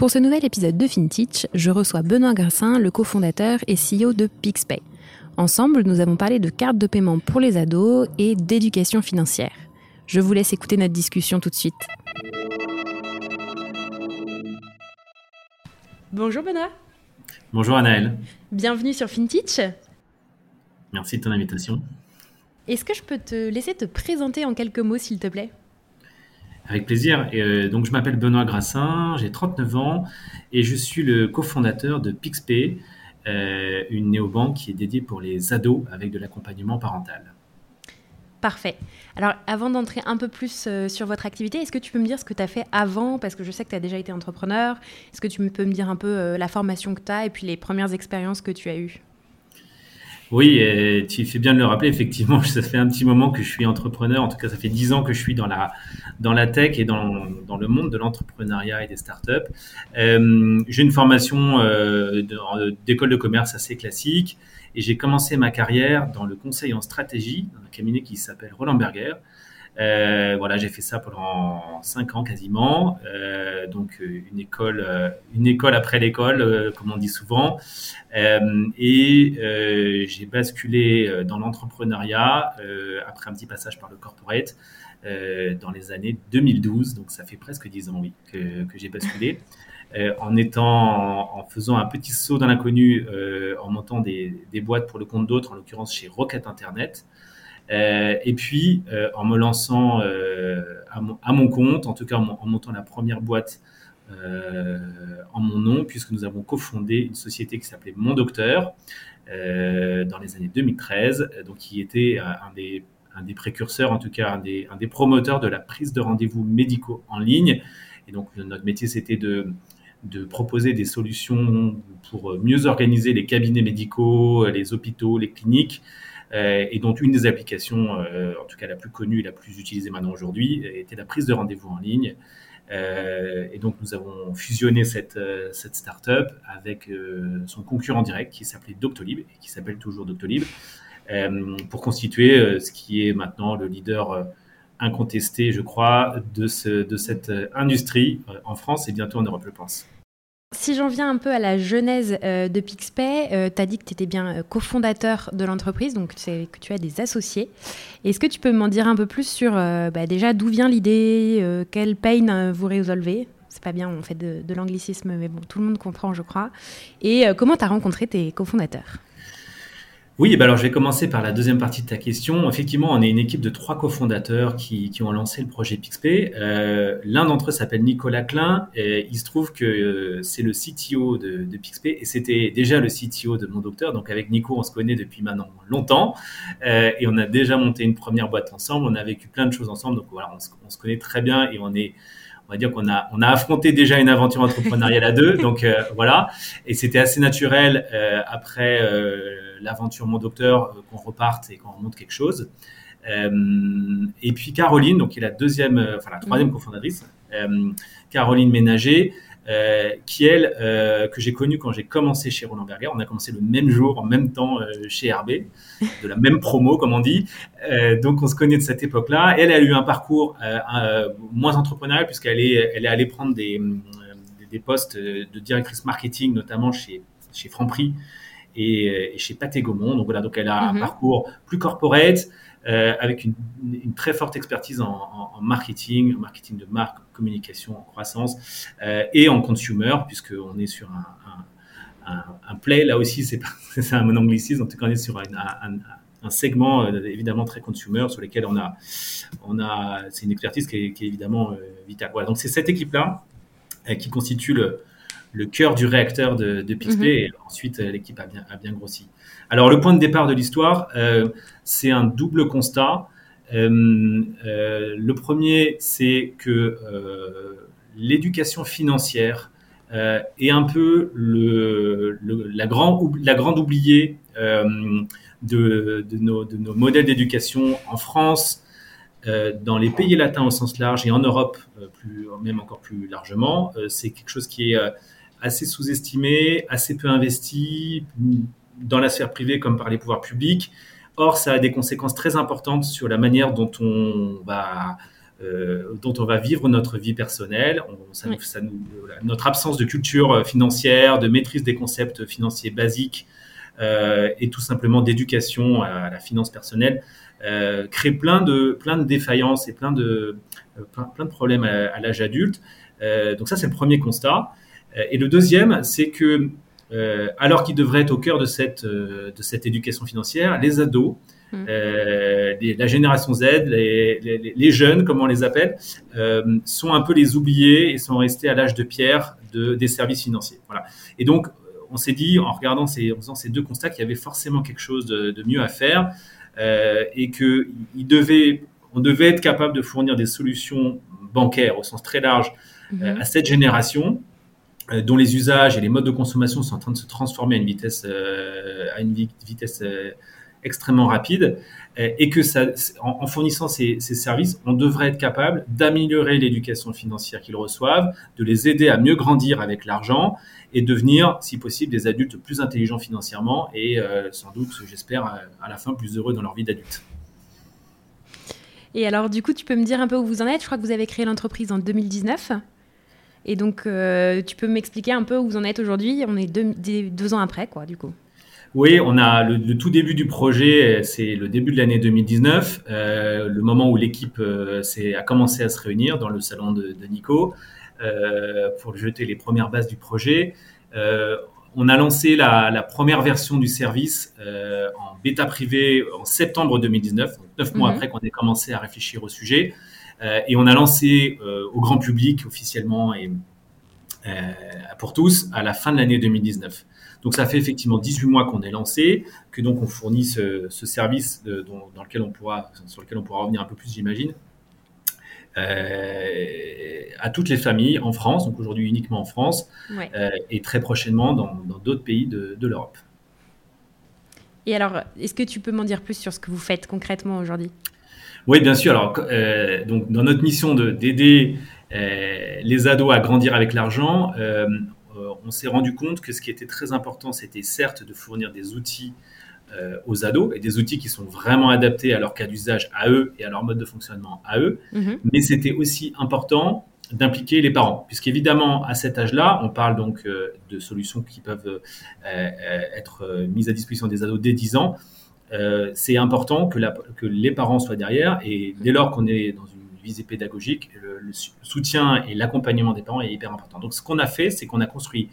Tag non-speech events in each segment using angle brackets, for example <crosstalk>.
Pour ce nouvel épisode de FinTech, je reçois Benoît Grassin, le cofondateur et CEO de PixPay. Ensemble, nous avons parlé de cartes de paiement pour les ados et d'éducation financière. Je vous laisse écouter notre discussion tout de suite. Bonjour Benoît. Bonjour Anaëlle. Bienvenue sur FinTech. Merci de ton invitation. Est-ce que je peux te laisser te présenter en quelques mots, s'il te plaît? Avec plaisir. Euh, donc, je m'appelle Benoît Grassin, j'ai 39 ans et je suis le cofondateur de PixPay, euh, une néobanque qui est dédiée pour les ados avec de l'accompagnement parental. Parfait. Alors, avant d'entrer un peu plus euh, sur votre activité, est-ce que tu peux me dire ce que tu as fait avant? Parce que je sais que tu as déjà été entrepreneur. Est-ce que tu peux me dire un peu la formation que tu as et puis les premières expériences que tu as eues? Oui, tu fais bien de le rappeler. Effectivement, <laughs> ça fait un petit moment que je suis entrepreneur. En tout cas, ça fait dix ans que je suis dans la dans la tech et dans, dans le monde de l'entrepreneuriat et des startups. Euh, j'ai une formation euh, d'école de commerce assez classique et j'ai commencé ma carrière dans le conseil en stratégie dans un cabinet qui s'appelle Roland Berger. Euh, voilà, j'ai fait ça pendant cinq ans quasiment, euh, donc euh, une école, une école après l'école, comme on dit souvent, et j'ai basculé dans l'entrepreneuriat après un petit passage par le corporate dans les années 2012, donc ça fait presque dix ans oui que, j'ai basculé. en faisant un petit saut dans l'inconnu, en montant des, boîtes pour le compte d'autres, en l'occurrence chez Rocket Internet, et puis, euh, en me lançant euh, à mon, compte, en tout cas en, montant la première boîte en mon nom, puisque nous avons cofondé une société qui s'appelait Mon Docteur dans les années 2013, donc qui était un des précurseurs, en tout cas un des, promoteurs de la prise de rendez-vous médicaux en ligne. Et donc notre métier, c'était de, proposer des solutions pour mieux organiser les cabinets médicaux, les hôpitaux, les cliniques, euh, et dont une des applications, euh, en tout cas la plus connue et la plus utilisée maintenant aujourd'hui, était la prise de rendez-vous en ligne. Euh, et donc nous avons fusionné cette, cette start-up avec son concurrent direct qui s'appelait Doctolib et qui s'appelle toujours Doctolib pour constituer ce qui est maintenant le leader incontesté, je crois, de cette industrie en France et bientôt en Europe, je pense. Si j'en viens un peu à la genèse euh, de Pixpay, euh, tu as dit que tu étais bien euh, cofondateur de l'entreprise, donc que tu as des associés. Est-ce que tu peux m'en dire un peu plus sur bah, déjà d'où vient l'idée, quelle pain vous résolvez? C'est pas bien, on fait de, de l'anglicisme, mais bon, tout le monde comprend, je crois. Et comment tu as rencontré tes cofondateurs? Oui, bah alors je vais commencer par la deuxième partie de ta question. Effectivement, on est une équipe de trois cofondateurs qui, qui ont lancé le projet PixPay. Euh, L'un d'entre eux s'appelle Nicolas Klein. Il se trouve que euh, c'est le CTO de, de et c'était déjà le CTO de mon docteur. Donc avec Nico, on se connaît depuis maintenant longtemps euh, et on a déjà monté une première boîte ensemble. On a vécu plein de choses ensemble. Donc voilà, on se, on se connaît très bien et on est on va dire qu'on a, on a affronté déjà une aventure entrepreneuriale à deux. Donc euh, voilà, et c'était assez naturel euh, après euh, l'aventure Mon Docteur qu'on reparte et qu'on remonte quelque chose. et puis Caroline, donc qui est la deuxième, enfin la troisième mmh. cofondatrice, Caroline Ménager, euh, qui elle, euh, que j'ai connue quand j'ai commencé chez Roland Berger. On a commencé le même jour, en même temps euh, chez RB, de la même promo, comme on dit. donc on se connaît de cette époque-là. Elle, a eu un parcours moins entrepreneurial puisqu'elle est, elle est allée prendre des, des postes de directrice marketing, notamment chez, chez Franprix et, chez Pathé Gaumont. Donc voilà, donc elle a un mhm. parcours plus corporate. Euh, avec une, très forte expertise en, en, en, marketing, en marketing de marque, communication, en croissance euh, et en consumer, puisqu'on est sur un, play, là aussi, c'est <laughs> un anglicisme, en tout cas, on est sur un, segment évidemment très consumer sur lequel on a, c'est une expertise qui est, évidemment vitale. Voilà, donc c'est cette équipe-là qui constitue le, le cœur du réacteur de, de Pixplay mhm. et ensuite l'équipe a bien, a bien grossi. Alors le point de départ de l'histoire, c'est un double constat. Euh, euh, le premier, c'est que euh, l'éducation financière est un peu le, la, grand, la, grande oubliée de, de, nos, de, nos, modèles d'éducation en France, dans les pays latins au sens large et en Europe, plus, même encore plus largement. c'est quelque chose qui est assez sous-estimé, assez peu investi dans la sphère privée comme par les pouvoirs publics. Or, ça a des conséquences très importantes sur la manière dont on va, euh, dont on va vivre notre vie personnelle. notre absence de culture financière, de maîtrise des concepts financiers basiques euh, et tout simplement d'éducation à la finance personnelle euh, crée plein de, plein de défaillances et plein de, plein, de problèmes à l'âge adulte. donc ça, c'est le premier constat. Et le deuxième, c'est que euh, alors qu'ils devraient être au cœur de cette, euh, de cette éducation financière, les ados, mmh. euh, la génération Z, les, les, jeunes, comme on les appelle, sont un peu les oubliés et sont restés à l'âge de pierre de, des services financiers. Voilà. Et donc, on s'est dit, en regardant ces, en faisant ces deux constats, qu'il y avait forcément quelque chose de, de mieux à faire et que il devait, on devait être capable de fournir des solutions bancaires au sens très large mmh. à cette génération euh, dont les usages et les modes de consommation sont en train de se transformer à une vitesse, euh, euh, extrêmement rapide, et que en, fournissant ces, services, on devrait être capable d'améliorer l'éducation financière qu'ils reçoivent, de les aider à mieux grandir avec l'argent et devenir, si possible, des adultes plus intelligents financièrement et sans doute, j'espère, à la fin plus heureux dans leur vie d'adulte. Et alors, du coup, tu peux me dire un peu où vous en êtes? Je crois que vous avez créé l'entreprise en 2019. Et donc, euh, tu peux m'expliquer un peu où vous en êtes aujourd'hui? On est deux, ans après, quoi, du coup. Oui, on a le, tout début du projet, c'est le début de l'année 2019, euh, le moment où l'équipe euh, a commencé à se réunir dans le salon de, Nico pour jeter les premières bases du projet. on a lancé la, première version du service en bêta privée en septembre 2019, neuf mois mhm. après qu'on ait commencé à réfléchir au sujet. Euh, et on a lancé euh, au grand public officiellement et euh, pour tous à la fin de l'année 2019. Donc ça fait effectivement 18 mois qu'on est lancé, que donc on fournit ce, service dans lequel on pourra, sur lequel on pourra revenir un peu plus, j'imagine, à toutes les familles en France, donc aujourd'hui uniquement en France, et très prochainement dans d'autres pays de, de l'Europe. Et alors, est-ce que tu peux m'en dire plus sur ce que vous faites concrètement aujourd'hui? Oui, bien sûr. Alors, euh, donc, dans notre mission d'aider euh, les ados à grandir avec l'argent, euh, on s'est rendu compte que ce qui était très important, c'était certes de fournir des outils aux ados et des outils qui sont vraiment adaptés à leur cas d'usage à eux et à leur mode de fonctionnement à eux, mm-hmm. mais c'était aussi important d'impliquer les parents, puisqu'évidemment à cet âge-là, on parle donc de solutions qui peuvent être mises à disposition des ados dès 10 ans, euh, c'est important que, les parents soient derrière et dès lors qu'on est dans une visée pédagogique, le, soutien et l'accompagnement des parents est hyper important. Donc ce qu'on a fait, c'est qu'on a construit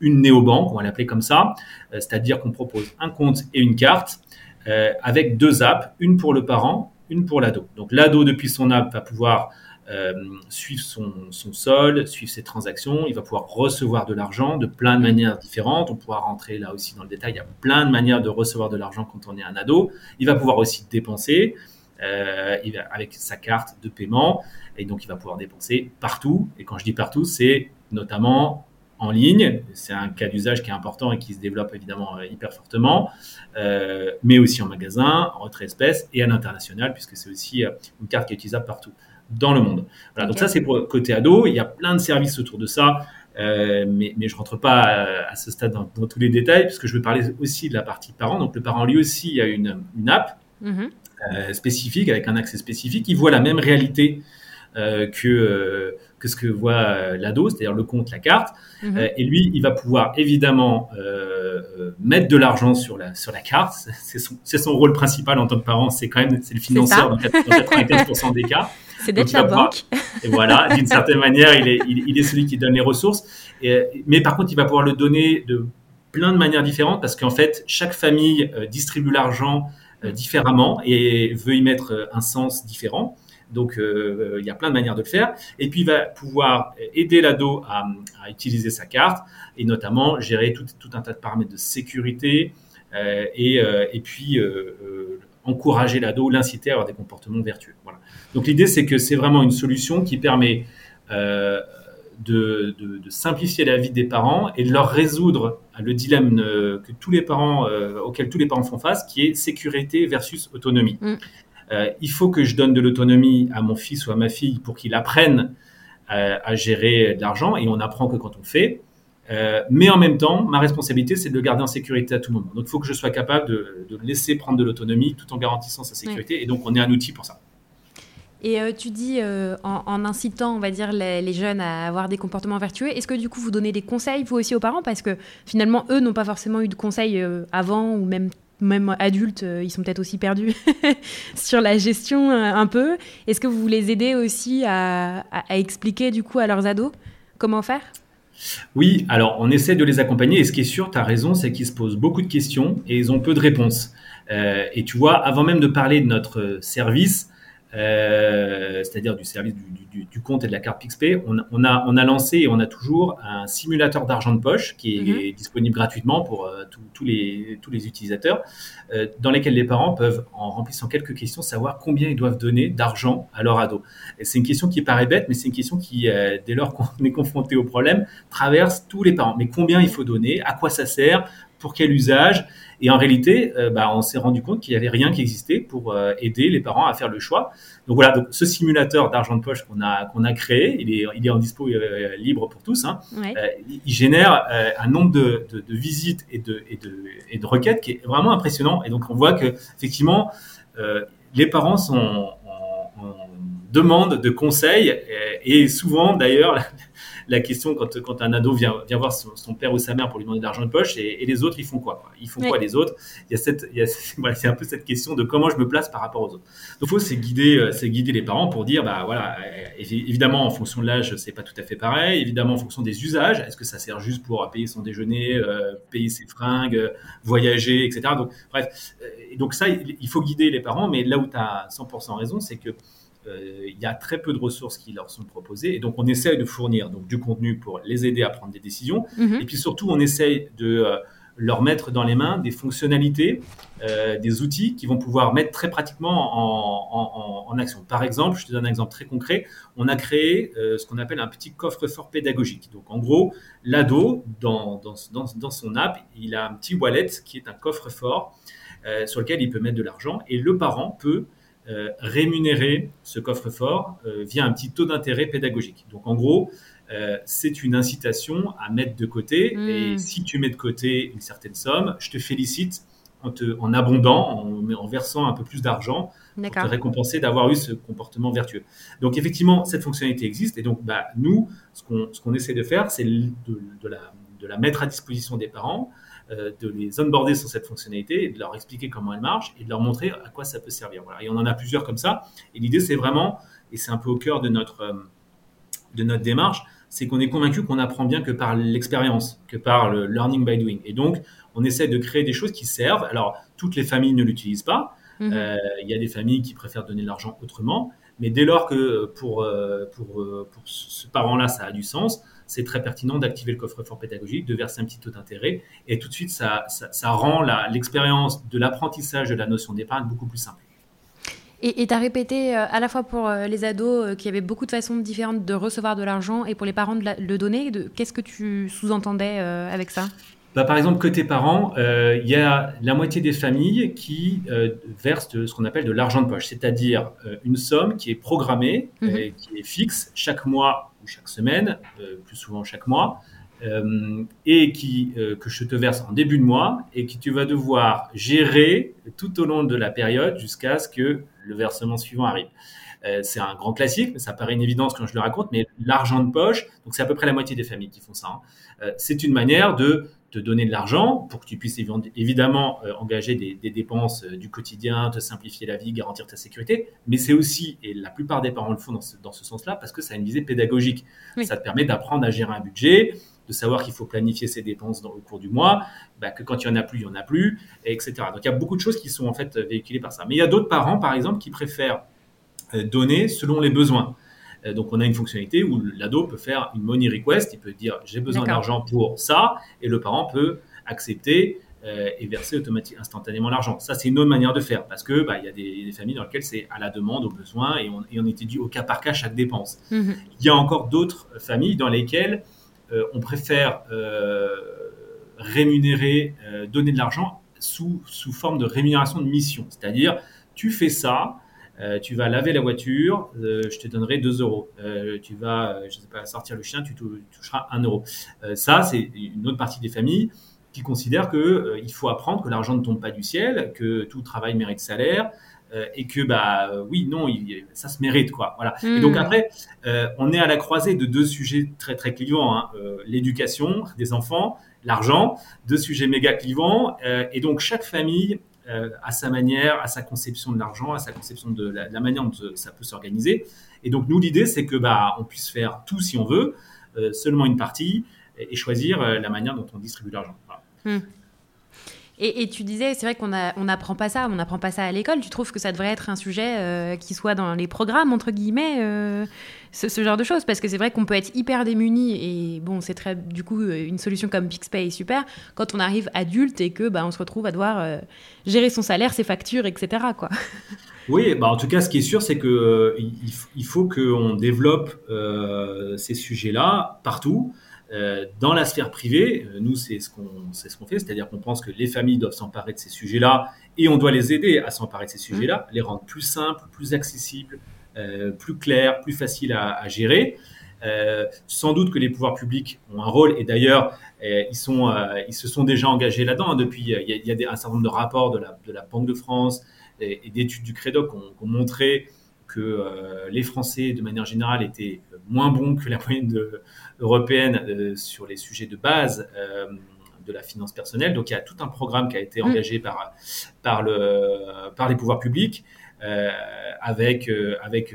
une néobanque, on va l'appeler comme ça, euh, c'est-à-dire qu'on propose un compte et une carte euh, avec deux apps, une pour le parent, une pour l'ado. Donc l'ado depuis son app va pouvoir suivre son, son, solde, suivre ses transactions. Il va pouvoir recevoir de l'argent de plein de manières différentes. On pourra rentrer là aussi dans le détail. Il y a plein de manières de recevoir de l'argent quand on est un ado. Il va pouvoir aussi dépenser euh, avec sa carte de paiement. Et donc, il va pouvoir dépenser partout. Et quand je dis partout, c'est notamment en ligne. C'est un cas d'usage qui est important et qui se développe évidemment euh, hyper fortement, euh, mais aussi en magasin, en retrait espèce et à l'international, puisque c'est aussi une carte qui est utilisable partout dans le monde. Voilà, donc ça c'est pour côté ado. Il y a plein de services autour de ça, euh, mais, mais je rentre pas à, ce stade dans, tous les détails puisque je veux parler aussi de la partie parent. Donc le parent lui aussi a une, une app mhm. euh, spécifique avec un accès spécifique. Il voit la même réalité euh, que euh, que ce que voit l'ado, c'est-à-dire le compte, la carte. Mhm. et lui, il va pouvoir évidemment mettre de l'argent sur la sur la carte. C'est son, son rôle principal en tant que parent. C'est quand même c'est le financeur dans 95% des cas. <laughs> C'est d'être la banque. et voilà, <laughs> d'une certaine manière, il est, il, est celui qui donne les ressources. Et, mais par contre, il va pouvoir le donner de plein de manières différentes parce qu'en fait, chaque famille distribue l'argent différemment et veut y mettre un sens différent. Donc, il y a plein de manières de le faire. Et puis, il va pouvoir aider l'ado à, à, utiliser sa carte et notamment gérer tout, tout, un tas de paramètres de sécurité et, et, puis encourager l'ado, l'inciter à avoir des comportements vertueux. Voilà. Donc l'idée, c'est que c'est vraiment une solution qui permet euh, de, simplifier la vie des parents et de leur résoudre le dilemme euh, que tous les parents, euh, auquel tous les parents font face, qui est sécurité versus autonomie. Mm. il faut que je donne de l'autonomie à mon fils ou à ma fille pour qu'il apprenne à gérer de l'argent et on apprend que quand on fait. Euh, mais en même temps, ma responsabilité, c'est de le garder en sécurité à tout moment. Donc, il faut que je sois capable de, de laisser prendre de l'autonomie tout en garantissant sa sécurité. Et donc, on est un outil pour ça. Et euh, tu dis, euh, en, incitant, on va dire, les, jeunes à avoir des comportements vertueux, est-ce que du coup, vous donnez des conseils, vous aussi, aux parents? Parce que finalement, eux n'ont pas forcément eu de conseils avant, ou même, même adultes, ils sont peut-être aussi perdus <laughs> sur la gestion un peu. Est-ce que vous les aidez aussi à, à expliquer, du coup, à leurs ados comment faire? Oui, alors on essaie de les accompagner et ce qui est sûr, tu as raison, c'est qu'ils se posent beaucoup de questions et ils ont peu de réponses. Euh, et tu vois, avant même de parler de notre service, euh, c'est-à-dire du service du, compte et de la carte PixPay, on, on, a, on a lancé et on a toujours un simulateur d'argent de poche qui est, mhm. disponible gratuitement pour euh, tous les, tous les utilisateurs, euh, dans lesquels les parents peuvent, en remplissant quelques questions, savoir combien ils doivent donner d'argent à leur ado. Et c'est une question qui paraît bête, mais c'est une question qui, dès lors qu'on <laughs> est confronté au problème, traverse tous les parents. Mais combien il faut donner? À quoi ça sert? Pour quel usage? Et en réalité, euh, bah, on s'est rendu compte qu'il n'y avait rien qui existait pour euh, aider les parents à faire le choix. Donc voilà, donc ce simulateur d'argent de poche qu'on a, qu'on a créé, il est, il est en dispo euh, libre pour tous. Hein. il génère un nombre de, de, visites et de, et, de, et de requêtes qui est vraiment impressionnant. Et donc on voit que effectivement, les parents sont demande de conseils et souvent d'ailleurs la question quand, quand un ado vient, vient voir son, père ou sa mère pour lui demander de l'argent de poche et, les autres, ils font quoi, Ils font quoi les autres? Il y a cette, il y a, <laughs> voilà, c'est un peu cette question de comment je me place par rapport aux autres. Donc, faut c'est guider, euh, c'est guider les parents pour dire, bah voilà, euh, évidemment en fonction de l'âge, c'est pas tout à fait pareil. Évidemment en fonction des usages, est-ce que ça sert juste pour payer son déjeuner, euh, payer ses fringues, voyager, etc. Donc bref, et donc ça, il faut guider les parents, mais là où tu as 100% raison, c'est que euh, il y a très peu de ressources qui leur sont proposées. Et donc, on essaye de fournir donc, du contenu pour les aider à prendre des décisions. Mhm. Et puis surtout, on essaye de euh, leur mettre dans les mains des fonctionnalités, euh, des outils qui vont pouvoir mettre très pratiquement en, action. Par exemple, je te donne un exemple très concret, on a créé ce qu'on appelle un petit coffre-fort pédagogique. Donc en gros, l'ado, dans, dans, dans, son app, il a un petit wallet qui est un coffre-fort sur lequel il peut mettre de l'argent et le parent peut euh, rémunérer ce coffre-fort euh, via un petit taux d'intérêt pédagogique. Donc en gros, euh, c'est une incitation à mettre de côté. Hmm. Et si tu mets de côté une certaine somme, je te félicite en, te, en abondant, en, en, versant un peu plus d'argent pour te récompenser d'avoir eu ce comportement vertueux. Donc effectivement, cette fonctionnalité existe. Et donc bah, nous, ce qu'on essaie de faire, c'est de, de, la, de la mettre à disposition des parents de les onboarder sur cette fonctionnalité et de leur expliquer comment elle marche et de leur montrer à quoi ça peut servir. Voilà. Et on en a plusieurs comme ça. Et l'idée, c'est vraiment, et c'est un peu au cœur de notre, euh, de notre démarche, c'est qu'on est convaincu qu'on apprend bien que par l'expérience, que par le learning by doing. Et donc, on essaie de créer des choses qui servent. Alors, toutes les familles ne l'utilisent pas. Mhm. Euh, il y a des familles qui préfèrent donner de l'argent autrement. Mais dès lors que pour, pour, pour ce parent-là, ça a du sens, c'est très pertinent d'activer le coffre-fort pédagogique, de verser un petit taux d'intérêt, et tout de suite, ça, ça, rend l'expérience de l'apprentissage de la notion d'épargne beaucoup plus simple. Et tu as répété euh, à la fois pour euh, les ados euh, qu'il y avait beaucoup de façons différentes de recevoir de l'argent et pour les parents de, le donner. Qu'est-ce que tu sous-entendais avec ça? Bah, par exemple, côté parents, il y a la moitié des familles qui versent ce qu'on appelle de l'argent de poche, c'est-à-dire une somme qui est programmée, mhm. et qui est fixe chaque mois chaque semaine, euh, plus souvent chaque mois, euh, et qui, euh, que je te verse en début de mois et que tu vas devoir gérer tout au long de la période jusqu'à ce que le versement suivant arrive. C'est un grand classique, mais ça paraît une évidence quand je le raconte, mais l'argent de poche, donc c'est à peu près la moitié des familles qui font ça. Hein. c'est une manière de te donner de l'argent pour que tu puisses évidemment euh, engager des, dépenses euh, du quotidien, te simplifier la vie, garantir ta sécurité. Mais c'est aussi, et la plupart des parents le font dans ce, sens-là, parce que ça a une visée pédagogique. Ça te permet d'apprendre à gérer un budget de savoir qu'il faut planifier ses dépenses dans, au cours du mois, bah, que quand il y en a plus, il y en a plus, etc. Donc il y a beaucoup de choses qui sont en fait véhiculées par ça. Mais il y a d'autres parents, par exemple, qui préfèrent donner selon les besoins. Donc, on a une fonctionnalité où l'ado peut faire une money request. Il peut dire j'ai besoin d'argent pour ça, et le parent peut accepter euh, et verser automatiquement instantanément l'argent. Ça, c'est une autre manière de faire parce que bah, il y a des, familles dans lesquelles c'est à la demande, au besoin et on, et on étudie au cas par cas chaque dépense. Mhm. Il y a encore d'autres familles dans lesquelles euh, on préfère euh, rémunérer, donner de l'argent sous, sous forme de rémunération de mission. C'est-à-dire, tu fais ça, tu vas laver la voiture, je te donnerai 2 euros. tu vas, je sais pas, sortir le chien, tu toucheras 1 euro. ça, c'est une autre partie des familles qui considère qu'il euh, il faut apprendre que l'argent ne tombe pas du ciel, que tout travail mérite salaire, euh, et que bah euh, oui non ça se mérite quoi voilà et donc hmm. après on est à la croisée de deux sujets très très clivants hein. l'éducation des enfants l'argent deux sujets méga clivants et donc chaque famille a sa manière à sa conception de l'argent à sa conception de la, manière dont ça peut s'organiser. Et donc nous l'idée c'est que bah on puisse faire tout si on veut seulement une partie et, choisir la manière dont on distribue l'argent. Hmm. Et, tu disais, c'est vrai qu'on n'apprend pas ça, on n'apprend pas ça à l'école. Tu trouves que ça devrait être un sujet euh, qui soit dans les programmes, entre guillemets, euh, ce, genre de choses? Parce que c'est vrai qu'on peut être hyper démuni et bon, c'est très, du coup, euh, une solution comme PixPay est super quand on arrive adulte et que bah, on se retrouve à devoir gérer son salaire, ses factures, etc. Quoi. <laughs> Oui, bah en tout cas, ce qui est sûr, c'est qu'il il faut qu'on développe ces sujets-là partout. Euh, dans la sphère privée, euh, nous, c'est ce qu'on ce qu'on fait, c'est-à-dire qu'on pense que les familles doivent s'emparer de ces sujets-là et on doit les aider à s'emparer de ces sujets-là, mmh. les rendre plus simples, plus accessibles, euh, plus clairs, plus faciles à, gérer. sans doute que les pouvoirs publics ont un rôle, et d'ailleurs, ils, sont, ils se sont déjà engagés là-dedans. Hein, depuis, il y a, des, un certain nombre de rapports de la, de la Banque de France et, d'études du Crédoc qui ont, montré que les Français, de manière générale, étaient moins bons que la moyenne de, européenne euh, sur les sujets de base euh, de la finance personnelle. Donc il y a tout un programme qui a été mm. engagé par, par, le, par les pouvoirs publics euh, avec, avec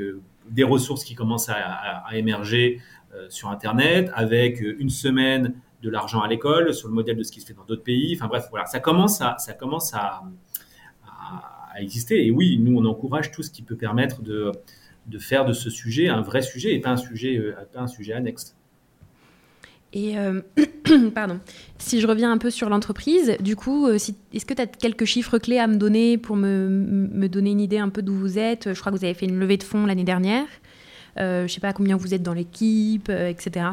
des ressources qui commencent à, émerger sur Internet, avec une semaine de l'argent à l'école sur le modèle de ce qui se fait dans d'autres pays. Enfin bref, voilà, ça commence à, ça commence à, à, exister. Et oui, nous, on encourage tout ce qui peut permettre de, de faire de ce sujet un vrai sujet et pas un sujet, pas un sujet annexe. Et euh, <clears throat> pardon, si je reviens un peu sur l'entreprise, du coup, euh, est-ce que tu as quelques chiffres clés à me donner pour me, me donner une idée un peu d'où vous êtes? Je crois que vous avez fait une levée de fonds l'année dernière. Euh, je ne sais pas combien vous êtes dans l'équipe, etc.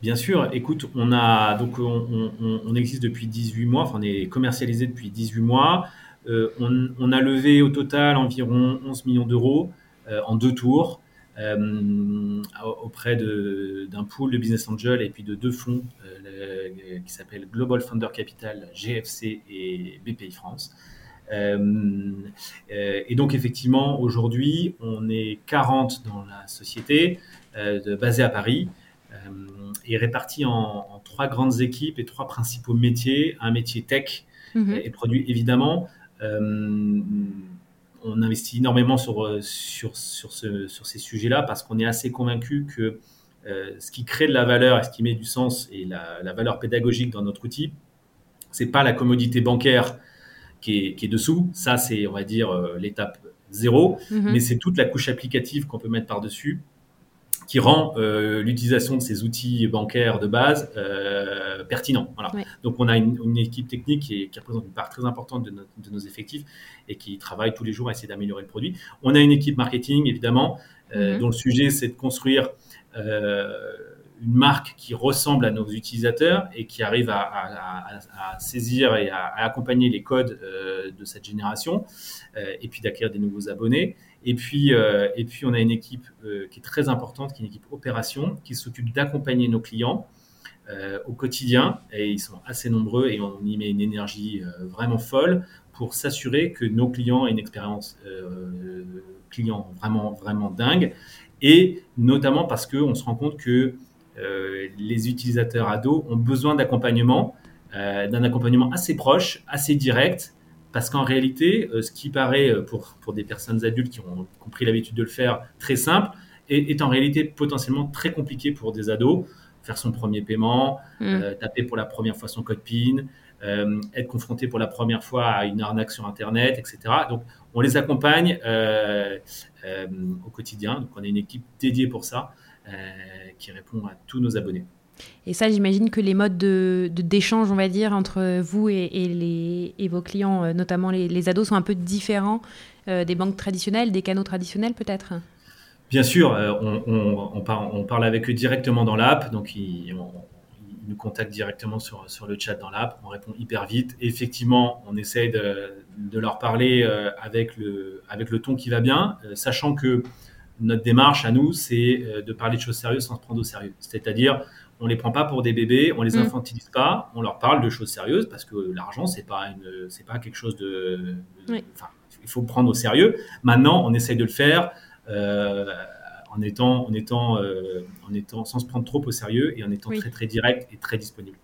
Bien sûr, écoute, on, a, donc on, on, existe depuis 18 mois, enfin on est commercialisé depuis 18 mois. on, a levé au total environ 11 millions d'euros en deux tours. Euh, auprès d'un pool de business angel et puis de deux fonds euh, qui s'appellent Global Founder Capital, GFC et BPI France. Euh, et donc effectivement, aujourd'hui, on est 40 dans la société, basée à Paris, et répartis en, trois grandes équipes et trois principaux métiers. Un métier tech mm-hmm. et produit évidemment on investit énormément sur, euh, sur, sur, ce, sur ces sujets-là parce qu'on est assez convaincu que euh, ce qui crée de la valeur et ce qui met du sens et la, valeur pédagogique dans notre outil, c'est pas la commodité bancaire qui est, qui est dessous. Ça, c'est, on va dire, euh, l'étape zéro, mm-hmm. mais c'est toute la couche applicative qu'on peut mettre par-dessus qui rend euh, l'utilisation de ces outils bancaires de base euh, pertinent. Voilà. Donc on a une, équipe technique qui, représente une part très importante de, nos effectifs et qui travaille tous les jours à essayer d'améliorer le produit. On a une équipe marketing évidemment euh, mm-hmm. dont le sujet c'est de construire une marque qui ressemble à nos utilisateurs et qui arrive à, saisir et à, accompagner les codes de cette génération et puis d'acquérir des nouveaux abonnés. Et puis, euh, et puis, on a une équipe euh, qui est très importante, qui est une équipe opération, qui s'occupe d'accompagner nos clients euh, au quotidien. Et ils sont assez nombreux et on y met une énergie vraiment folle pour s'assurer que nos clients aient une expérience client vraiment, vraiment dingue. Et notamment parce qu'on se rend compte que les utilisateurs ados ont besoin d'accompagnement, d'un accompagnement assez proche, assez direct, parce qu'en réalité, euh, ce qui paraît euh, pour, pour des personnes adultes qui ont, compris l'habitude de le faire très simple, est, en réalité potentiellement très compliqué pour des ados. faire son premier paiement, mm. taper pour la première fois son code PIN, être confronté pour la première fois à une arnaque sur Internet, etc. Donc, on les accompagne au quotidien. Donc, on a une équipe dédiée pour ça qui répond à tous nos abonnés. Et ça, j'imagine que les modes d'échange, de, on va dire, entre vous et, les, et vos clients, euh, notamment les, ados, sont un peu différents euh, des banques traditionnelles, des canaux traditionnels peut-être? Bien sûr, euh, on, parle, avec eux directement dans l'app, donc ils, nous contactent directement sur, sur le chat dans l'app, on répond hyper vite. effectivement, on essaye de, de leur parler avec, le, avec le ton qui va bien, sachant que notre démarche à nous, c'est de parler de choses sérieuses sans se prendre au sérieux. C'est-à-dire, on les prend pas pour des bébés, on les mm. infantilise pas, on leur parle de choses sérieuses parce que l'argent c'est pas une, c'est pas quelque chose de, il faut prendre au sérieux. Maintenant, on essaye de le faire euh, en étant, en étant, euh, en étant sans se prendre trop au sérieux et en étant très très direct et très disponible.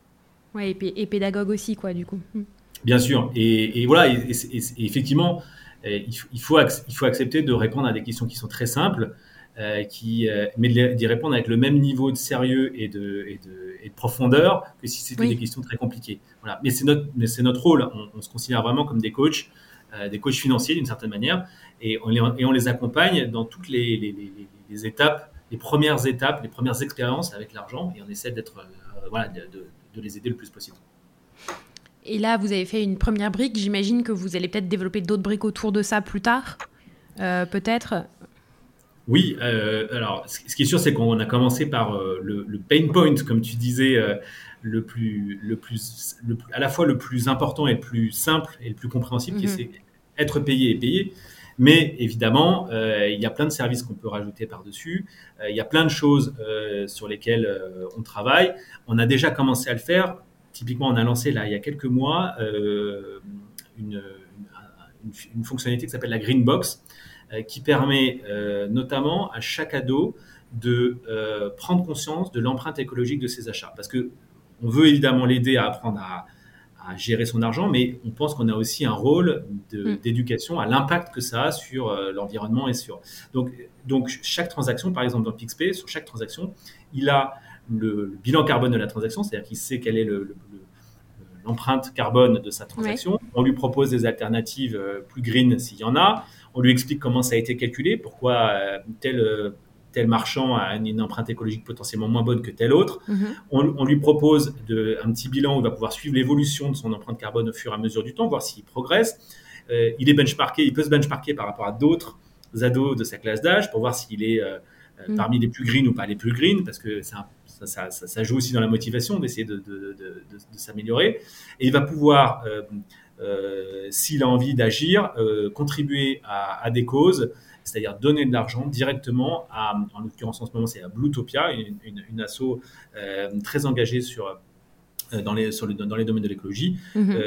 Ouais, et, pédagogue aussi quoi du coup. Mm. Bien sûr, et, voilà, et, effectivement, il faut, il faut accepter de répondre à des questions qui sont très simples. Euh, qui, euh, mais d'y répondre avec le même niveau de sérieux et de, et de, et de profondeur que si c'était des questions très compliquées. Voilà. Mais c'est notre, c'est notre rôle. On, se considère vraiment comme des coachs, euh, des coachs financiers d'une certaine manière, et on, les, et on les accompagne dans toutes les, les, les, étapes, les premières étapes, les premières expériences avec l'argent, et on essaie d'être, voilà, de, de, de les aider le plus possible. Et là, vous avez fait une première brique. J'imagine que vous allez peut-être développer d'autres briques autour de ça plus tard, peut-être. Oui, euh, alors ce qui est sûr, c'est qu'on a commencé par euh, le, pain point, comme tu disais, euh, le plus, le plus, à la fois le plus important et le plus simple et le plus compréhensible, qui c'est mhm. être payé et payé. Mais évidemment, il y a plein de services qu'on peut rajouter par-dessus. il y a plein de choses sur lesquelles on travaille. On a déjà commencé à le faire. Typiquement, on a lancé là il y a quelques mois une, une, fonctionnalité qui s'appelle la Green Box euh, qui permet euh, notamment à chaque ado de euh, prendre conscience de l'empreinte écologique de ses achats. Parce que on veut évidemment l'aider à apprendre à, gérer son argent, mais on pense qu'on a aussi un rôle mm. d'éducation à l'impact que ça a sur l'environnement et sur. Donc, donc, chaque transaction, par exemple dans PixPay, sur chaque transaction, il a le, bilan carbone de la transaction, c'est-à-dire qu'il sait quelle est l'empreinte carbone de sa transaction. On lui propose des alternatives plus green s'il y en a on lui explique comment ça a été calculé, pourquoi euh, tel, euh, tel marchand a une empreinte écologique potentiellement moins bonne que tel autre. Mhm. On, lui propose de, un petit bilan où il va pouvoir suivre l'évolution de son empreinte carbone au fur et à mesure du temps, voir s'il progresse. Euh, il est benchmarké, il peut se benchmarker par rapport à d'autres ados de sa classe d'âge pour voir s'il est mhm. parmi les plus green ou pas les plus green, parce que ça, ça, joue aussi dans la motivation d'essayer de, s'améliorer. Et il va pouvoir euh, s'il a envie d'agir, euh, contribuer à, des causes, c'est-à-dire donner de l'argent directement à, en l'occurrence en ce moment c'est à Bluetopia, une, une, asso euh, très engagée sur dans les, sur dans les domaines de l'écologie. Mhm.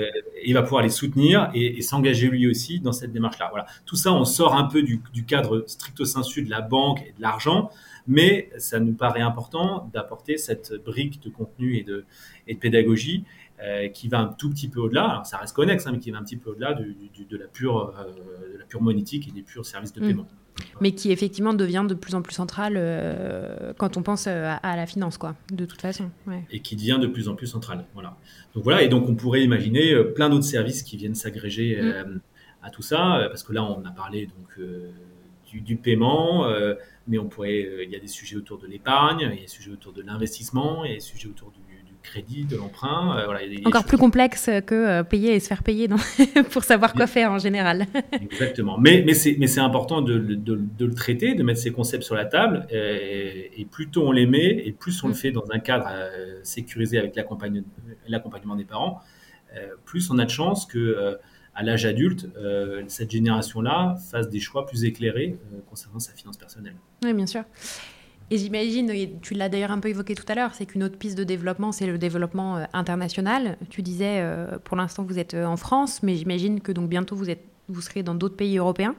il va pouvoir les soutenir et, s'engager lui aussi dans cette démarche-là. Voilà. Tout ça, on sort un peu du, cadre stricto sensu de la banque et de l'argent, mais ça nous paraît important d'apporter cette brique de contenu et de, et de pédagogie euh, qui va un tout petit peu au-delà, alors ça reste connexe, hein, mais qui va un petit peu au-delà de, la pure, euh, de la pure monétique et des purs services de mm. paiement. Mais qui effectivement devient de plus en plus central euh, quand on pense à, la finance, quoi, de toute façon. Et qui devient de plus en plus central. Voilà. Donc voilà, et donc on pourrait imaginer plein d'autres services qui viennent s'agréger mm. à tout ça, parce que là on a parlé donc du, du, paiement, mais on pourrait, il y a des sujets autour de l'épargne, il y a des sujets autour de l'investissement, il y a des sujets autour du crédit, de l'emprunt. Euh, voilà, Encore plus complexe que euh, payer et se faire payer <laughs> pour savoir quoi faire en général. <laughs> Exactement. Mais, mais c'est important de, de, de, le traiter, de mettre ces concepts sur la table. Et, plus tôt on les met, et plus on le mm. fait dans un cadre euh, sécurisé avec l'accompagnement des parents, plus on a de chances que à l'âge adulte, cette génération-là fasse des choix plus éclairés concernant sa finance personnelle. Oui, bien sûr. Et j'imagine, tu l'as d'ailleurs un peu évoqué tout à l'heure, c'est qu'une autre piste de développement, c'est le développement euh, international. Tu disais, euh, pour l'instant, vous êtes euh, en France, mais j'imagine que donc bientôt vous, êtes, vous serez dans d'autres pays européens.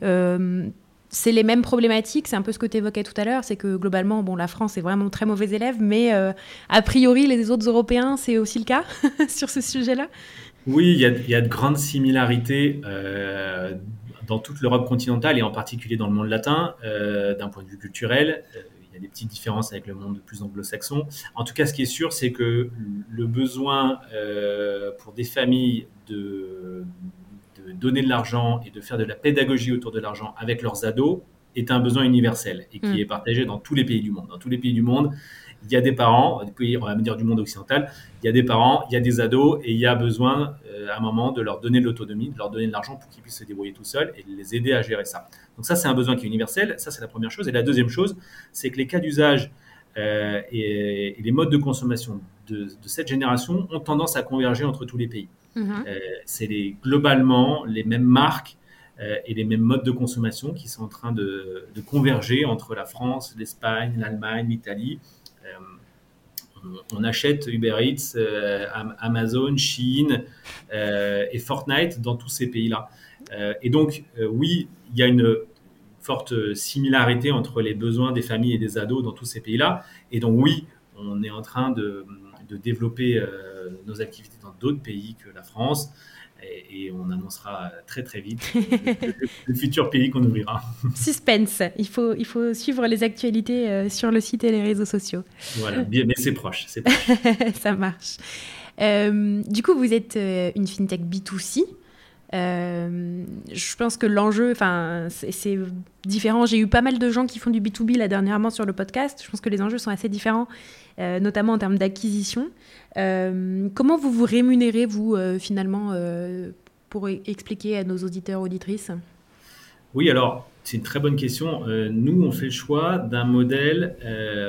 c'est les mêmes problématiques, c'est un peu ce que tu évoquais tout à l'heure, c'est que globalement, bon, la France est vraiment très mauvais élève, mais a priori, les autres Européens, c'est aussi le cas <laughs> sur ce sujet-là? Oui, il y, a de grandes similarités dans toute l'Europe continentale et en particulier dans le monde latin, euh, d'un point de vue culturel, euh, il y a des petites différences avec le monde plus anglo-saxon. En tout cas, ce qui est sûr, c'est que le besoin pour des familles de, de donner de l'argent et de faire de la pédagogie autour de l'argent avec leurs ados est un besoin universel et qui mm. est partagé dans tous les pays du monde. Dans tous les pays du monde, il y a des parents, on va me dire du monde occidental, il y a des parents, il y a des ados et il y a besoin euh, à un moment de leur donner de l'autonomie, de leur donner de l'argent pour qu'ils puissent se débrouiller tout seuls et de les aider à gérer ça. Donc ça, c'est un besoin qui est universel. Ça, c'est la première chose. Et la deuxième chose, c'est que les cas d'usage euh, et, les modes de consommation de, cette génération ont tendance à converger entre tous les pays. Mm-hmm. Euh, c'est les, globalement les mêmes marques euh, et les mêmes modes de consommation qui sont en train de, converger entre la France, l'Espagne, l'Allemagne, l'Italie. Euh, on, achète Uber Eats, euh, Amazon, Chine et Fortnite dans tous ces pays-là. et donc, oui, il y a une forte similarité entre les besoins des familles et des ados dans tous ces pays-là. Et donc, oui, on est en train de développer nos activités dans d'autres pays que la France et, on annoncera très très vite <laughs> le, futur pays qu'on ouvrira. Suspense, il faut, il faut suivre les actualités euh, sur le site et les réseaux sociaux. Voilà, mais c'est proche, c'est proche. <laughs> Ça marche. Euh, du coup, vous êtes euh, une fintech B2C. je pense que l'enjeu, enfin, c'est différent. J'ai eu pas mal de gens qui font du B2B là dernièrement sur le podcast. Je pense que les enjeux sont assez différents, notamment en termes d'acquisition. Euh, comment vous vous rémunérez, vous, euh, finalement, euh, pour e-, expliquer à nos auditeurs, auditrices? Oui, alors, c'est une très bonne question. nous, on fait le choix d'un modèle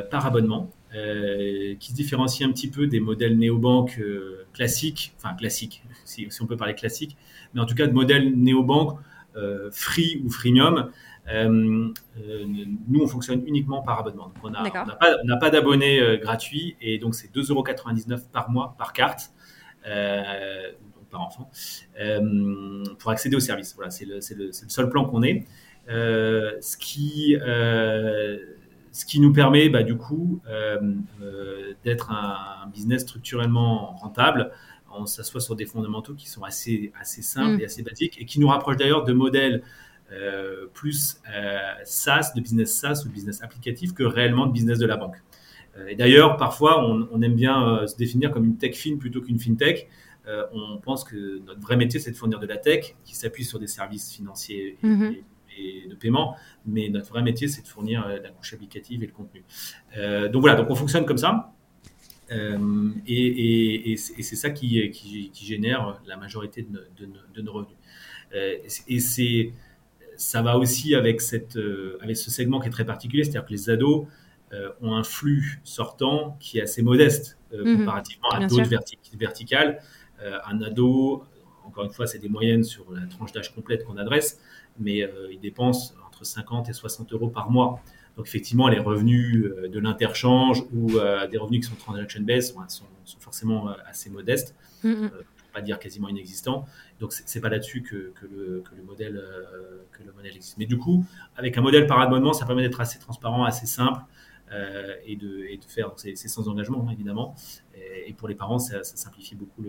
par abonnement. qui se différencie un petit peu des modèles néobanques classiques, enfin classiques, si, si, on peut parler classique, mais en tout cas de modèles néobanques free ou freemium, euh, euh, nous, on fonctionne uniquement par abonnement. Donc, on n'a pas, d'abonnés euh, gratuits et donc c'est 2,99€ par mois par carte. par enfant, pour accéder au service. Voilà, c'est le, le, seul plan qu'on ait. ce, qui, ce qui nous permet, bah, du coup, d'être un, business structurellement rentable. On s'assoit sur des fondamentaux qui sont assez, assez simples mm. et assez basiques et qui nous rapprochent d'ailleurs de modèles euh, plus euh, SaaS, de business SaaS ou de business applicatif que réellement de business de la banque. Euh, et d'ailleurs, parfois, on, aime bien se définir comme une tech fin plutôt qu'une fintech. on pense que notre vrai métier, c'est de fournir de la tech qui s'appuie sur des services financiers et, mhm. de paiement, mais notre vrai métier, c'est de fournir la couche applicative et le contenu. donc voilà, donc on fonctionne comme ça. et, c'est ça qui, qui, génère la majorité de, de nos revenus. et c'est ça va aussi avec, cette, euh, avec ce segment qui est très particulier, c'est-à-dire que les ados euh, ont un flux sortant qui est assez modeste euh, mhm. comparativement à d'autres verticales. un ado, encore une fois, c'est des moyennes sur la tranche d'âge complète qu'on adresse, mais il dépense entre 50 et 60 euros par mois. Donc effectivement, les revenus de l'interchange ou des revenus qui sont transaction-based sont, sont, forcément assez modestes. Mhm pas dire quasiment inexistant. Donc c'est pas là-dessus que, le, modèle euh, que le modèle existe. Mais du coup, avec un modèle par abonnement, ça permet d'être assez transparent, assez simple euh, et, de, et, de, faire. C'est sans engagement hein, évidemment. Et, pour les parents, ça, simplifie beaucoup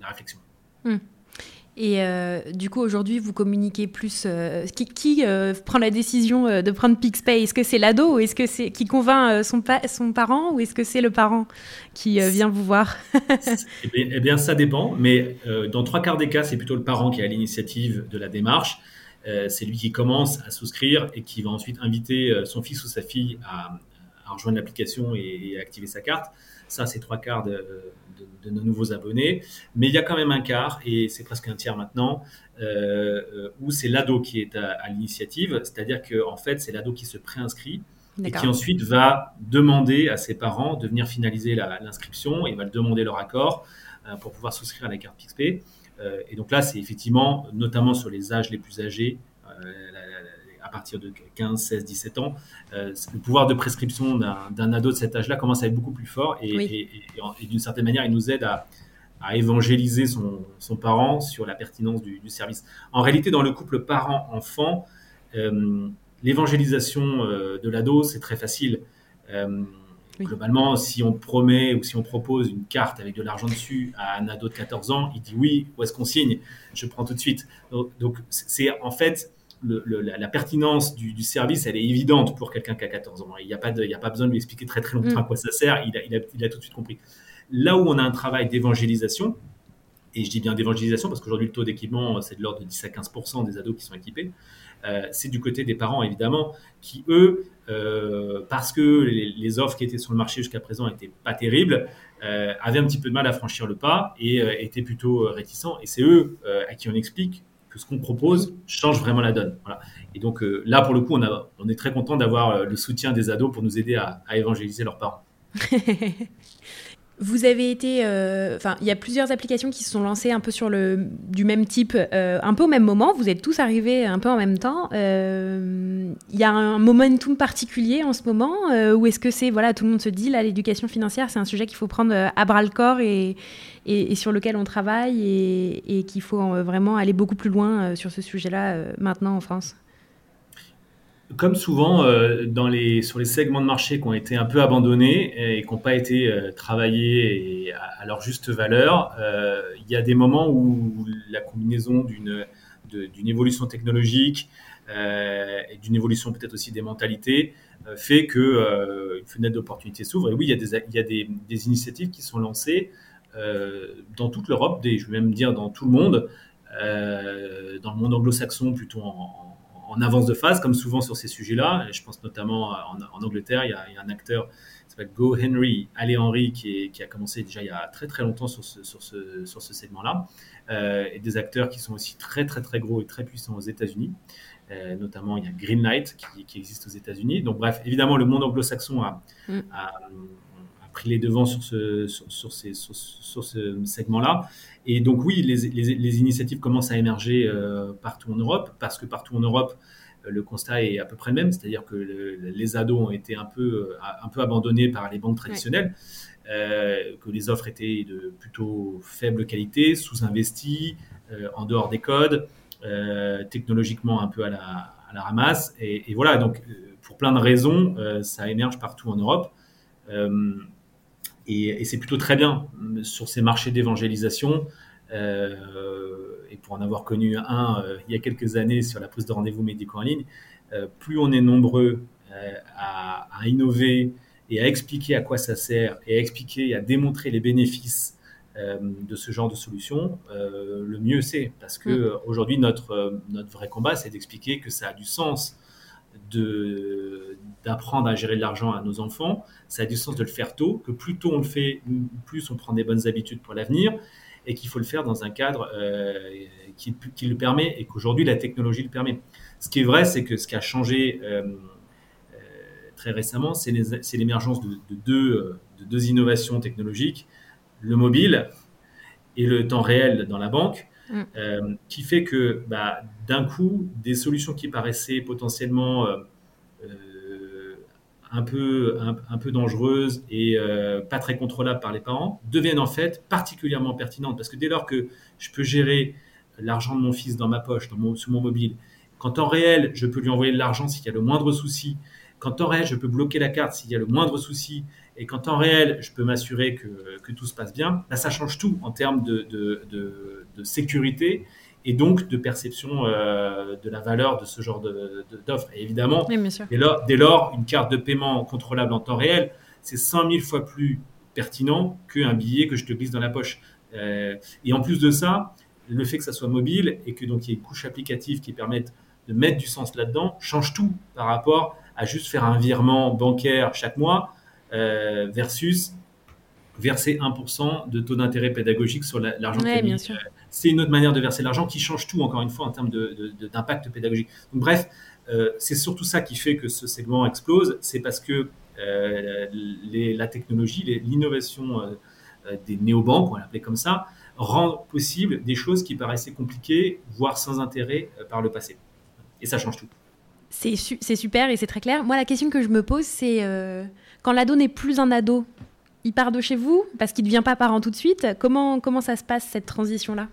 la réflexion. Hmm. Et euh, du coup, aujourd'hui, vous communiquez plus. Euh, qui, euh, prend la décision de prendre PixPay? Est-ce que c'est l'ado est-ce que c'est qui convainc son, son parent ou est-ce que c'est le parent qui vient vous voir? <laughs> Eh, eh, bien, ça dépend. Mais dans trois quarts des cas, c'est plutôt le parent qui a l'initiative de la démarche. c'est lui qui commence à souscrire et qui va ensuite inviter son fils ou sa fille à, rejoindre l'application et, à activer sa carte. Ça, c'est trois quarts de, de, nos nouveaux abonnés. Mais il y a quand même un quart, et c'est presque un tiers maintenant, euh, où c'est l'ado qui est à, l'initiative. C'est-à-dire qu'en en fait, c'est l'ado qui se préinscrit et qui ensuite va demander à ses parents de venir finaliser l'inscription et va demander leur accord euh, pour pouvoir souscrire à la carte PixPay. Euh, et donc là, c'est effectivement, notamment sur les âges les plus âgés, à partir de 15, 16, 17 ans, euh, le pouvoir de prescription d'un ado de cet âge-là commence à être beaucoup plus fort et, d'une certaine manière, il nous aide à, évangéliser son, parent sur la pertinence du, service. En réalité, dans le couple parent-enfant, euh, l'évangélisation euh, de l'ado, c'est très facile. Globalement, si on promet ou si on propose une carte avec de l'argent dessus à un ado de 14 ans, il dit oui, où est-ce qu'on signe? Je prends tout de suite. Donc, c'est en fait la, pertinence du, service, elle est évidente pour quelqu'un qui a 14 ans. Il n'y a, pas a pas besoin de lui expliquer très très longtemps mm. à quoi ça sert. Il a, il, a, il a, tout de suite compris. Là où on a un travail d'évangélisation, et je dis bien d'évangélisation parce qu'aujourd'hui le taux d'équipement c'est de l'ordre de 10 à 15% des ados qui sont équipés. Euh, c'est du côté des parents évidemment qui eux, euh, parce que les, offres qui étaient sur le marché jusqu'à présent n'étaient pas terribles, euh, avaient un petit peu de mal à franchir le pas et étaient plutôt réticents. Et c'est eux à qui on explique ce qu'on propose change vraiment la donne. Et donc là pour le coup on, est très content d'avoir le soutien des ados pour nous aider à évangéliser leurs parents. <laughs> Vous avez été, euh, enfin, il y a plusieurs applications qui se sont lancées un peu sur le du même type, euh, un peu au même moment. Vous êtes tous arrivés un peu en même temps. Euh, il y a un momentum particulier en ce moment, ou est-ce que c'est voilà, tout le monde se dit là, l'éducation financière, c'est un sujet qu'il faut prendre à bras le corps et, et, sur lequel on travaille et, et qu'il faut vraiment aller beaucoup plus loin sur ce sujet-là maintenant en France? Comme souvent euh, dans les, sur les segments de marché qui ont été un peu abandonnés et qui n'ont pas été euh, travaillés à, leur juste valeur, euh, il y a des moments où la combinaison d'une évolution technologique et d'une évolution peut-être aussi des mentalités fait que une fenêtre d'opportunité s'ouvre. Et oui, il y a des, y a des, des initiatives qui sont lancées dans toute l'Europe, je vais même dire dans tout le monde, dans le monde anglo-saxon plutôt en avance de phase, comme souvent sur ces sujets-là. Je pense notamment en, Angleterre, il y, a, un acteur qui s'appelle Go Henry, Allez Henry, qui, a commencé déjà il y a très très longtemps sur ce, sur ce, sur ce segment-là, euh, et des acteurs qui sont aussi très très très gros et très puissants aux États-Unis. Euh, notamment, il y a Greenlight qui, qui existe aux États-Unis. Donc, bref, évidemment, le monde anglo-saxon a, mm. a, pris les devants sur ce, sur, ces, sur, ce segment-là. Et donc oui, les, les, initiatives commencent à émerger euh, partout en Europe, parce que partout en Europe, euh, le constat est à peu près le même, c'est-à-dire que les ados ont été un peu, euh, un peu abandonnés par les banques traditionnelles, que les offres étaient de plutôt faible qualité, sous-investies, en dehors des codes, technologiquement un peu à la, à la ramasse. Et, et, voilà, donc pour plein de raisons, ça émerge partout en Europe. Et, c'est plutôt très bien sur ces marchés d'évangélisation. Euh, et pour en avoir connu un euh, il y a quelques années sur la prise de rendez-vous médicaux en ligne, euh, plus on est nombreux à, innover et à expliquer à quoi ça sert et à expliquer et à démontrer les bénéfices de ce genre de solution, le mieux c'est. Parce que mm. aujourd'hui, notre, notre vrai combat, c'est d'expliquer que ça a du sens d'apprendre à gérer de l'argent à nos enfants. Ça a du sens de le faire tôt, que plus tôt on le fait, plus on prend des bonnes habitudes pour l'avenir, et qu'il faut le faire dans un cadre euh, qui, le permet, et qu'aujourd'hui la technologie le permet. Ce qui est vrai, c'est que ce qui a changé euh, euh, très récemment, c'est l'émergence de deux innovations technologiques, le mobile et le temps réel dans la banque. Mm. Euh, qui fait que bah, d'un coup, des solutions qui paraissaient potentiellement euh, euh, un, peu, un, peu dangereuses et pas très contrôlables par les parents deviennent en fait particulièrement pertinentes. Parce que dès lors que je peux gérer l'argent de mon fils dans ma poche, dans mon, mobile, quand en réel, je peux lui envoyer de l'argent s'il y a le moindre souci, quand en réel, je peux bloquer la carte s'il y a le moindre souci, et quand en réel, je peux m'assurer que, tout se passe bien, bah, ça change tout en termes de, sécurité et donc de perception euh, de la valeur de ce genre d'offre. Et évidemment, dès, lors, dès, lors, une carte de paiement contrôlable en temps réel, c'est 100 000 fois plus pertinent qu'un billet que je te glisse dans la poche. Euh, et en plus de ça, le fait que ça soit mobile et que donc il y ait une couche applicative qui permette de mettre du sens là-dedans change tout par rapport à juste faire un virement bancaire chaque mois euh, versus verser 1% de taux d'intérêt pédagogique sur l'argent ouais, C'est une autre manière de verser l'argent qui change tout, encore une fois, en termes d'impact pédagogique. Bref, euh, c'est surtout ça qui fait que ce segment explose. C'est parce que euh, la technologie, l'innovation des néobanques, on va l'appeler comme ça, rend possible des choses qui paraissaient compliquées, voire sans intérêt par le passé. Et ça change tout. C'est super et c'est très clair. Moi, la question que je me pose, c'est quand l'ado n'est plus un ado, il part de chez vous parce qu'il ne devient pas parent tout de suite. Comment ça se passe cette transition-là?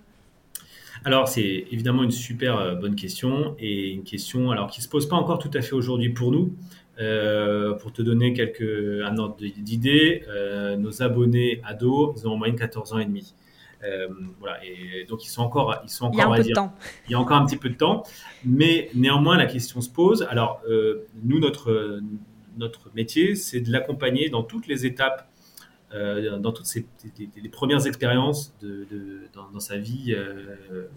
Alors, c'est évidemment une super euh, bonne question et une question alors qui se pose pas encore tout à fait aujourd'hui pour nous. Euh, pour te donner quelques un ordre d'idée, euh, nos abonnés ados, ils ont en moyenne 14 ans et demi. voilà, et donc ils sont encore, ils sont encore, il y a un peu de temps. Il y a encore un petit peu de temps, mais néanmoins la question se pose. Alors nous, notre notre métier, c'est de l'accompagner dans toutes les étapes euh, dans toutes ces, les, premières expériences de, dans, sa vie euh,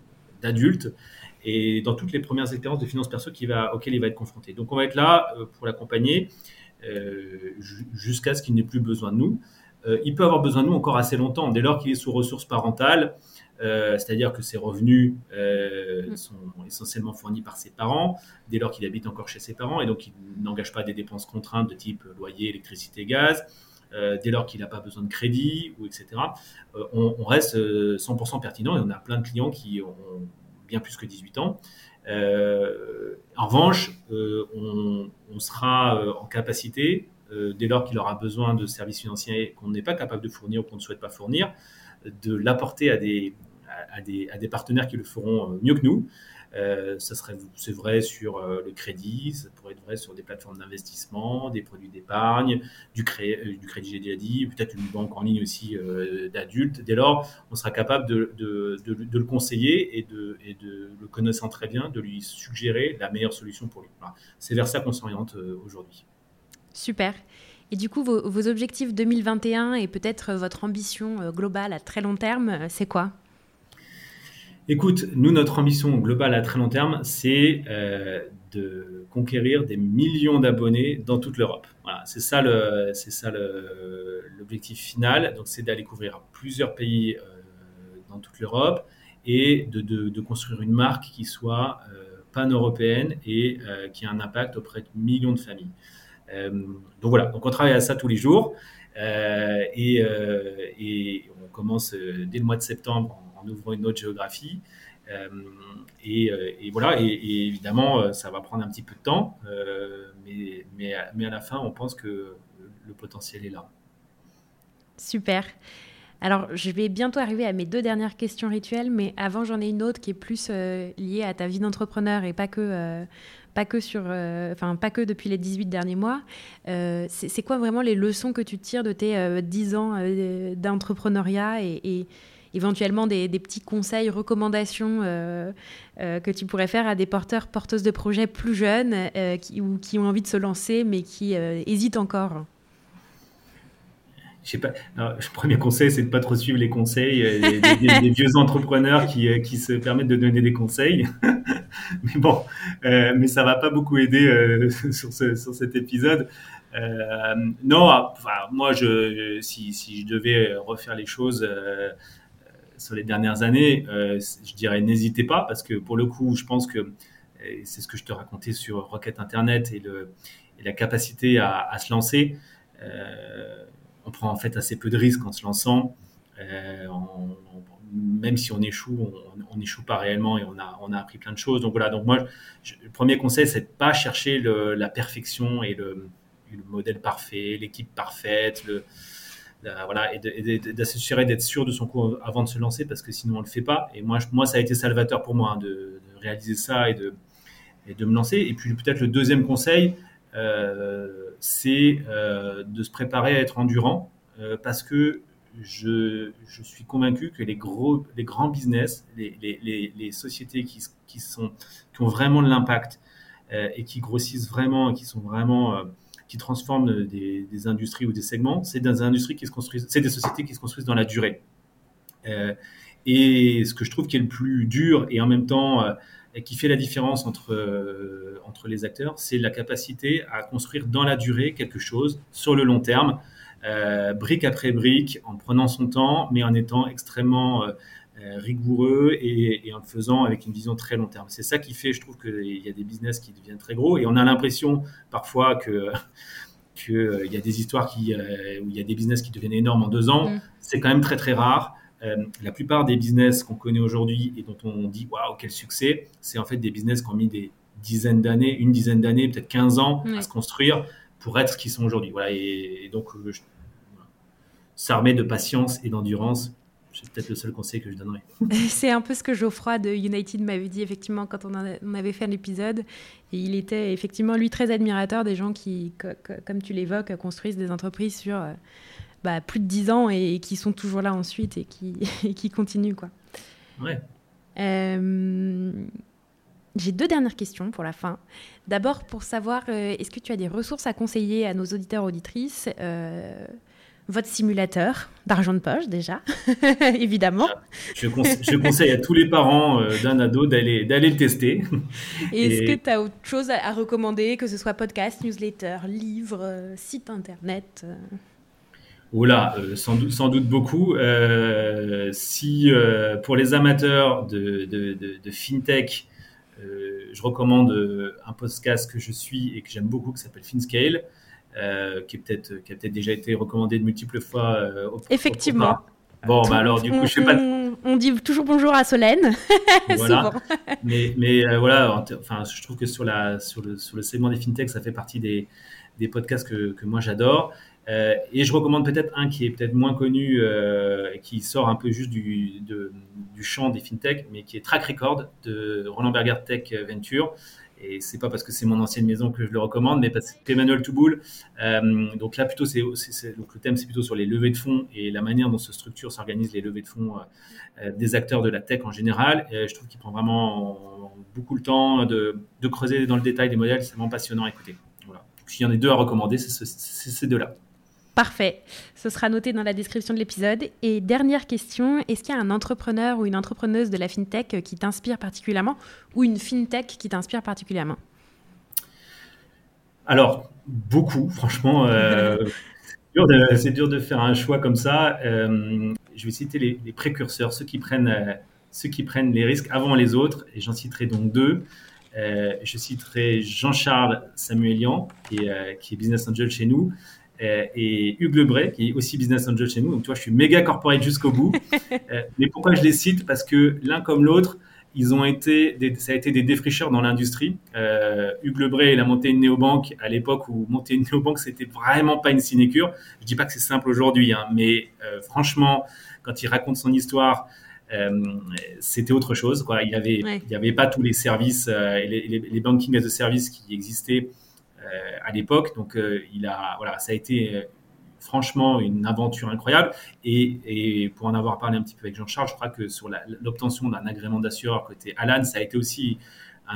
d'adulte et dans toutes les premières expériences de finances perso qui va, auxquelles il va être confronté. Donc on va être là euh, pour l'accompagner jusqu'à ce qu'il n'ait plus besoin de nous. il peut avoir besoin de nous encore assez longtemps, dès lors qu'il est sous ressources parentales, c'est-à-dire que ses revenus mm. sont essentiellement fournis par ses parents, dès lors qu'il habite encore chez ses parents, et donc il n'engage pas des dépenses contraintes de type loyer, électricité, gaz. Euh, dès lors qu'il n'a pas besoin de crédit, ou etc., euh, on, reste 100% euh, pertinent et on a plein de clients qui ont bien plus que 18 ans. en revanche, on, sera en capacité, dès lors qu'il aura besoin de services financiers qu'on n'est pas capable de fournir ou qu'on ne souhaite pas fournir, de l'apporter à des, partenaires qui le feront mieux que nous. Euh, ça serait, c'est vrai sur euh, le crédit, ça pourrait être vrai sur des plateformes d'investissement, des produits d'épargne, du, euh, crédit, j'ai déjà dit, peut-être une banque en ligne aussi d'adultes. Dès lors, on sera capable de, le conseiller et de, le connaissant très bien, de lui suggérer la meilleure solution pour lui. C'est vers ça qu'on s'oriente aujourd'hui. Super. Et du coup, vos objectifs 2021 et peut-être votre ambition globale à très long terme, c'est quoi? Écoute, nous, notre ambition globale à très long terme, c'est euh, de conquérir des millions d'abonnés dans toute l'Europe. Voilà, c'est ça le, c'est ça l'objectif final. Donc, c'est d'aller couvrir plusieurs pays euh, dans toute l'Europe et de, de, construire une marque qui soit euh, pan-européenne et qui a un impact auprès de millions de familles. donc voilà, donc on travaille à ça tous les jours et, et, on commence dès le mois de septembre ouvrant une autre géographie. Euh, euh, et, voilà, et, évidemment, euh, ça va prendre un petit peu de temps, mais, à la fin, on pense que le potentiel est là. Super. Alors, je vais bientôt arriver à mes deux dernières questions rituelles, mais avant, j'en ai une autre qui est plus liée à ta vie d'entrepreneur et pas que, pas, que sur, enfin, pas que depuis les 18 derniers mois. c'est quoi vraiment les leçons que tu tires de tes 10 ans d'entrepreneuriat et, éventuellement des, petits conseils, recommandations euh, euh, que tu pourrais faire à des porteurs, porteuses de projets plus jeunes euh, ou qui ont envie de se lancer mais qui hésitent encore je sais pas. le premier conseil, c'est de pas trop suivre les conseils des, vieux entrepreneurs qui, qui, se permettent de donner des conseils. <laughs> mais bon, mais ça va pas beaucoup aider <laughs> sur, sur, cet épisode. non, enfin, moi, je, si, si, je devais refaire les choses sur les dernières années, euh, je dirais n'hésitez pas parce que pour le coup, je pense que c'est ce que je te racontais sur Rocket Internet et, la capacité à, se lancer. Euh, on prend en fait assez peu de risques en se lançant. Euh, même si on échoue, on n'échoue pas réellement et on a, on a appris plein de choses. Donc voilà, donc moi, le premier conseil, c'est de pas chercher la perfection et le, le modèle parfait, l'équipe parfaite, voilà, et d'assurer d'être sûr de son coup avant de se lancer parce que sinon on le fait pas. Et moi, moi ça a été salvateur pour moi hein, de, réaliser ça et de, et de me lancer. Et puis peut-être le deuxième conseil, euh, c'est euh, de se préparer à être endurant euh, parce que je, je, suis convaincu que les, gros, les grands business, les, les, les sociétés qui, qui, sont, qui ont vraiment de l'impact et qui grossissent vraiment et qui sont vraiment qui transforment des, industries ou des segments, c'est des industries qui se construisent, c'est des sociétés qui se construisent dans la durée. Euh, et ce que je trouve qui est le plus dur et en même temps euh, qui fait la différence entre, euh, entre les acteurs, c'est la capacité à construire dans la durée quelque chose sur le long terme, brique après brique, en prenant son temps, mais en étant extrêmement euh, rigoureux et, en le faisant avec une vision très long terme. C'est ça qui fait, je trouve, qu'il y a des business qui deviennent très gros et on a l'impression parfois que <laughs> qu'il euh, y a des histoires qui, euh, où il y a des business qui deviennent énormes en deux ans. Mm. C'est quand même très très rare. la plupart des business qu'on connaît aujourd'hui et dont on dit waouh quel succès, c'est en fait des business qui ont mis des dizaines d'années, une dizaine d'années, peut-être 15 ans à se construire pour être ce qu'ils sont aujourd'hui. Voilà, et, donc s'armer de patience et d'endurance c'est peut-être le seul conseil que je donnerais. <laughs> c'est un peu ce que Geoffroy de United m'avait dit effectivement quand on, avait fait l'épisode. Et il était effectivement, lui, très admirateur des gens qui, comme tu l'évoques, construisent des entreprises sur bah, plus de 10 ans et, qui sont toujours là ensuite et qui, <laughs> qui continuent. Quoi. Ouais. J'ai deux dernières questions pour la fin. D'abord, pour savoir, est-ce que tu as des ressources à conseiller à nos auditeurs auditrices votre simulateur d'argent de poche déjà, <laughs> évidemment. Je, je, conseille à tous les parents euh, d'un ado d'aller d'aller le tester. Est-ce que tu as autre chose à, recommander, que ce soit podcast, newsletter, livre, euh, site internet Oh là, euh, sans, doute, sans doute beaucoup. si pour les amateurs de, de, de fintech, je recommande un podcast que je suis et que j'aime beaucoup qui s'appelle FinScale. Euh, qui, est peut-être, qui a peut-être déjà été recommandé de multiples fois. Euh, Effectivement. Bon, bah alors du coup, on, je sais pas. On, dit toujours bonjour à Solène. <laughs> voilà. mais, mais euh, voilà, enfin, je trouve que sur, la, sur, le, sur le segment des fintechs, ça fait partie des, des podcasts que, que moi j'adore. et je recommande peut-être un qui est peut-être moins connu, et qui sort un peu juste du, du champ des fintechs, mais qui est Track Record de Roland Berger Tech Venture et c'est pas parce que c'est mon ancienne maison que je le recommande, mais parce qu'Emmanuel Touboul, euh, donc là plutôt le thème c'est plutôt sur les levées de fonds et la manière dont se structure, s'organisent les levées de fonds euh, des acteurs de la tech en général. Et je trouve qu'il prend vraiment beaucoup le temps de, creuser dans le détail des modèles, c'est vraiment passionnant à écouter. Voilà. S'il y en a deux à recommander, c'est ces deux-là. Parfait. Ce sera noté dans la description de l'épisode. Et dernière question, est-ce qu'il y a un entrepreneur ou une entrepreneuse de la fintech qui t'inspire particulièrement ou une fintech qui t'inspire particulièrement? Alors, beaucoup, franchement. Euh, <laughs> c'est dur, de faire un choix comme ça. Euh, je vais citer les, précurseurs, ceux qui, prennent, euh, ceux qui prennent les risques avant les autres. Et j'en citerai donc deux. je citerai Jean-Charles Samuelian, qui qui est business angel chez nous. Euh, et Hugues Lebray, qui est aussi business angel chez nous. Donc, tu vois, je suis méga corporate jusqu'au bout. <laughs> Euh, mais pourquoi je les cite? Parce que l'un comme l'autre, ils ont été, ça a été des défricheurs dans l'industrie. Euh, Hugues Lebray, il a monté une néobanque à l'époque où monter une néobanque, c'était vraiment pas une sinécure. Je dis pas que c'est simple aujourd'hui, hein, mais franchement, quand il raconte son histoire, c'était autre chose. Quoi. Il n'y avait, y avait pas tous les services, et les, les, les, banking as a service qui existaient euh, à l'époque. Donc, euh, il a, voilà, ça a été euh, franchement une aventure incroyable. Et, pour en avoir parlé un petit peu avec Jean-Charles, je crois que sur l'obtention d'un agrément d'assureur côté Alan, ça a été aussi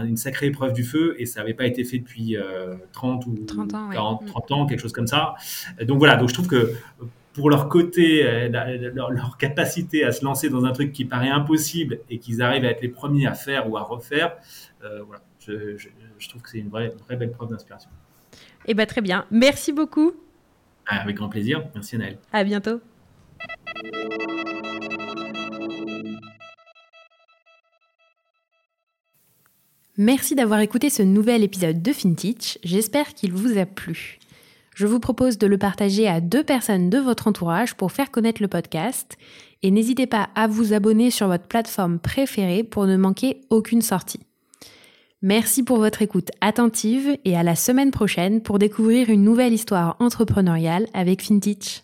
une sacrée épreuve du feu et ça n'avait pas été fait depuis 30 ou 30 ans, 40, 30 ans, quelque chose comme ça. Donc voilà, donc je trouve que pour leur côté, leur, capacité à se lancer dans un truc qui paraît impossible et qu'ils arrivent à être les premiers à faire ou à refaire, voilà, je, trouve que c'est une vraie, vraie belle preuve d'inspiration. Eh bien, très bien. Merci beaucoup. Ah, avec grand plaisir. Merci, Anaël. À bientôt. Merci d'avoir écouté ce nouvel épisode de FinTech. J'espère qu'il vous a plu. Je vous propose de le partager à deux personnes de votre entourage pour faire connaître le podcast. Et n'hésitez pas à vous abonner sur votre plateforme préférée pour ne manquer aucune sortie. Merci pour votre écoute attentive et à la semaine prochaine pour découvrir une nouvelle histoire entrepreneuriale avec FinTech.